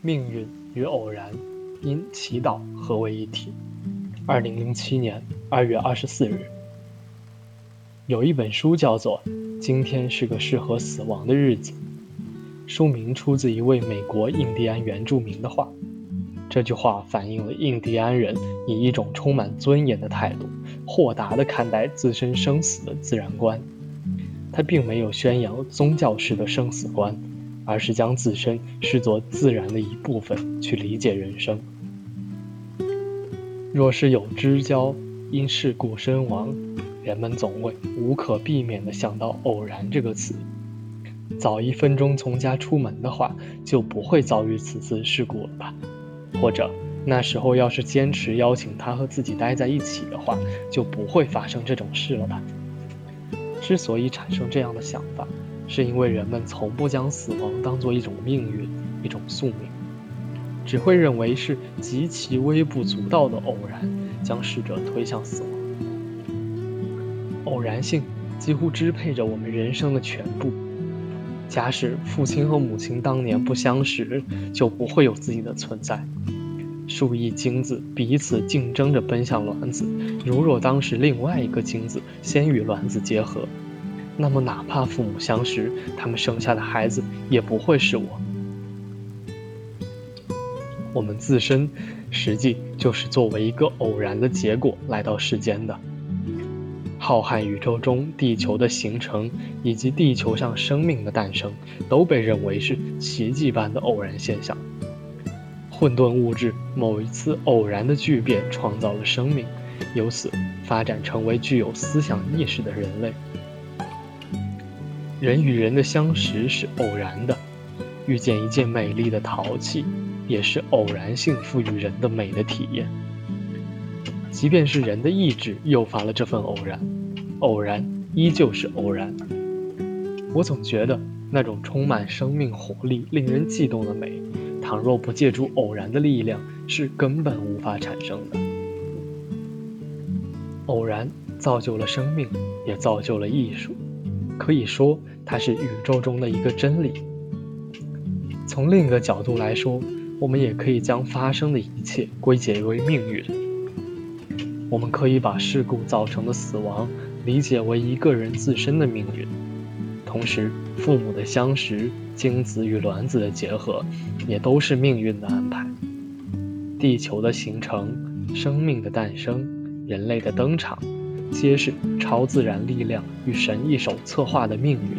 命运与偶然因祈祷合为一体。二零零七年二月二十四日，有一本书叫做《今天是个适合死亡的日子》，书名出自一位美国印第安原住民的话。这句话反映了印第安人以一种充满尊严的态度，豁达地看待自身生死的自然观。他并没有宣扬宗教式的生死观。而是将自身视作自然的一部分去理解人生。若是有知交因事故身亡，人们总会无可避免地想到“偶然”这个词。早一分钟从家出门的话，就不会遭遇此次事故了吧？或者那时候要是坚持邀请他和自己待在一起的话，就不会发生这种事了吧？之所以产生这样的想法。是因为人们从不将死亡当作一种命运、一种宿命，只会认为是极其微不足道的偶然将逝者推向死亡。偶然性几乎支配着我们人生的全部。假使父亲和母亲当年不相识，就不会有自己的存在。数亿精子彼此竞争着奔向卵子，如若当时另外一个精子先与卵子结合。那么，哪怕父母相识，他们生下的孩子也不会是我。我们自身，实际就是作为一个偶然的结果来到世间的。浩瀚宇宙中，地球的形成以及地球上生命的诞生，都被认为是奇迹般的偶然现象。混沌物质某一次偶然的巨变，创造了生命，由此发展成为具有思想意识的人类。人与人的相识是偶然的，遇见一件美丽的陶器，也是偶然性赋予人的美的体验。即便是人的意志诱发了这份偶然，偶然依旧是偶然。我总觉得那种充满生命活力、令人悸动的美，倘若不借助偶然的力量，是根本无法产生的。偶然造就了生命，也造就了艺术。可以说，它是宇宙中的一个真理。从另一个角度来说，我们也可以将发生的一切归结为命运。我们可以把事故造成的死亡理解为一个人自身的命运，同时，父母的相识、精子与卵子的结合，也都是命运的安排。地球的形成、生命的诞生、人类的登场。皆是超自然力量与神一手策划的命运。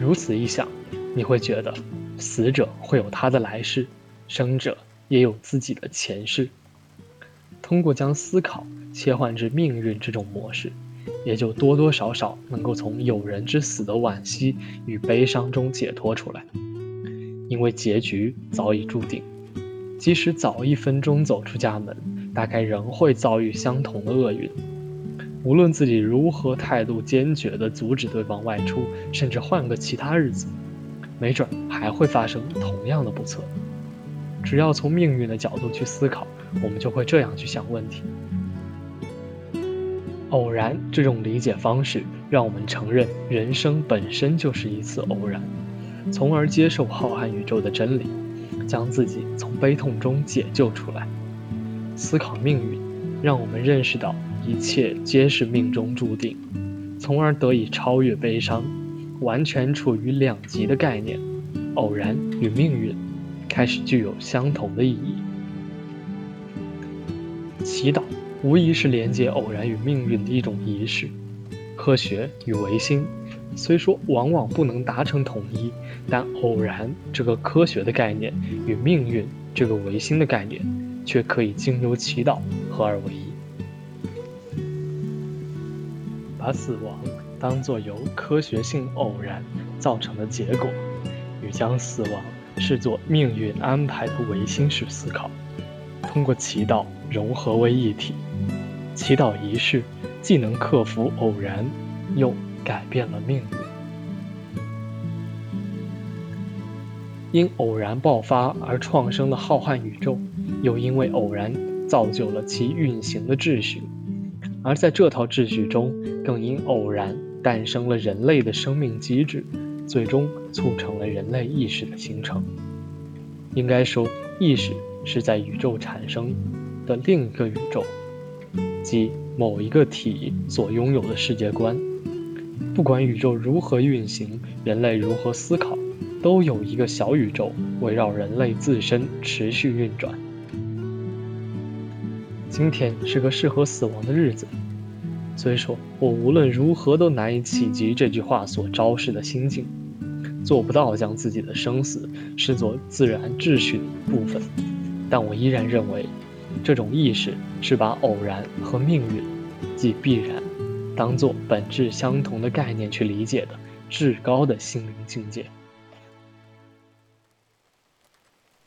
如此一想，你会觉得，死者会有他的来世，生者也有自己的前世。通过将思考切换至命运这种模式，也就多多少少能够从友人之死的惋惜与悲伤中解脱出来，因为结局早已注定，即使早一分钟走出家门。大概仍会遭遇相同的厄运，无论自己如何态度坚决地阻止对方外出，甚至换个其他日子，没准还会发生同样的不测。只要从命运的角度去思考，我们就会这样去想问题：偶然这种理解方式，让我们承认人生本身就是一次偶然，从而接受浩瀚宇宙的真理，将自己从悲痛中解救出来。思考命运，让我们认识到一切皆是命中注定，从而得以超越悲伤，完全处于两极的概念。偶然与命运开始具有相同的意义。祈祷无疑是连接偶然与命运的一种仪式。科学与唯心虽说往往不能达成统一，但偶然这个科学的概念与命运这个唯心的概念。却可以经由祈祷合二为一，把死亡当作由科学性偶然造成的结果，与将死亡视作命运安排的唯心式思考，通过祈祷融合为一体。祈祷仪式既能克服偶然，又改变了命运。因偶然爆发而创生的浩瀚宇宙，又因为偶然造就了其运行的秩序，而在这套秩序中，更因偶然诞生了人类的生命机制，最终促成了人类意识的形成。应该说，意识是在宇宙产生的另一个宇宙，即某一个体所拥有的世界观。不管宇宙如何运行，人类如何思考。都有一个小宇宙围绕人类自身持续运转。今天是个适合死亡的日子，虽说我无论如何都难以企及这句话所昭示的心境，做不到将自己的生死视作自然秩序的一部分，但我依然认为，这种意识是把偶然和命运，即必然，当作本质相同的概念去理解的至高的心灵境界。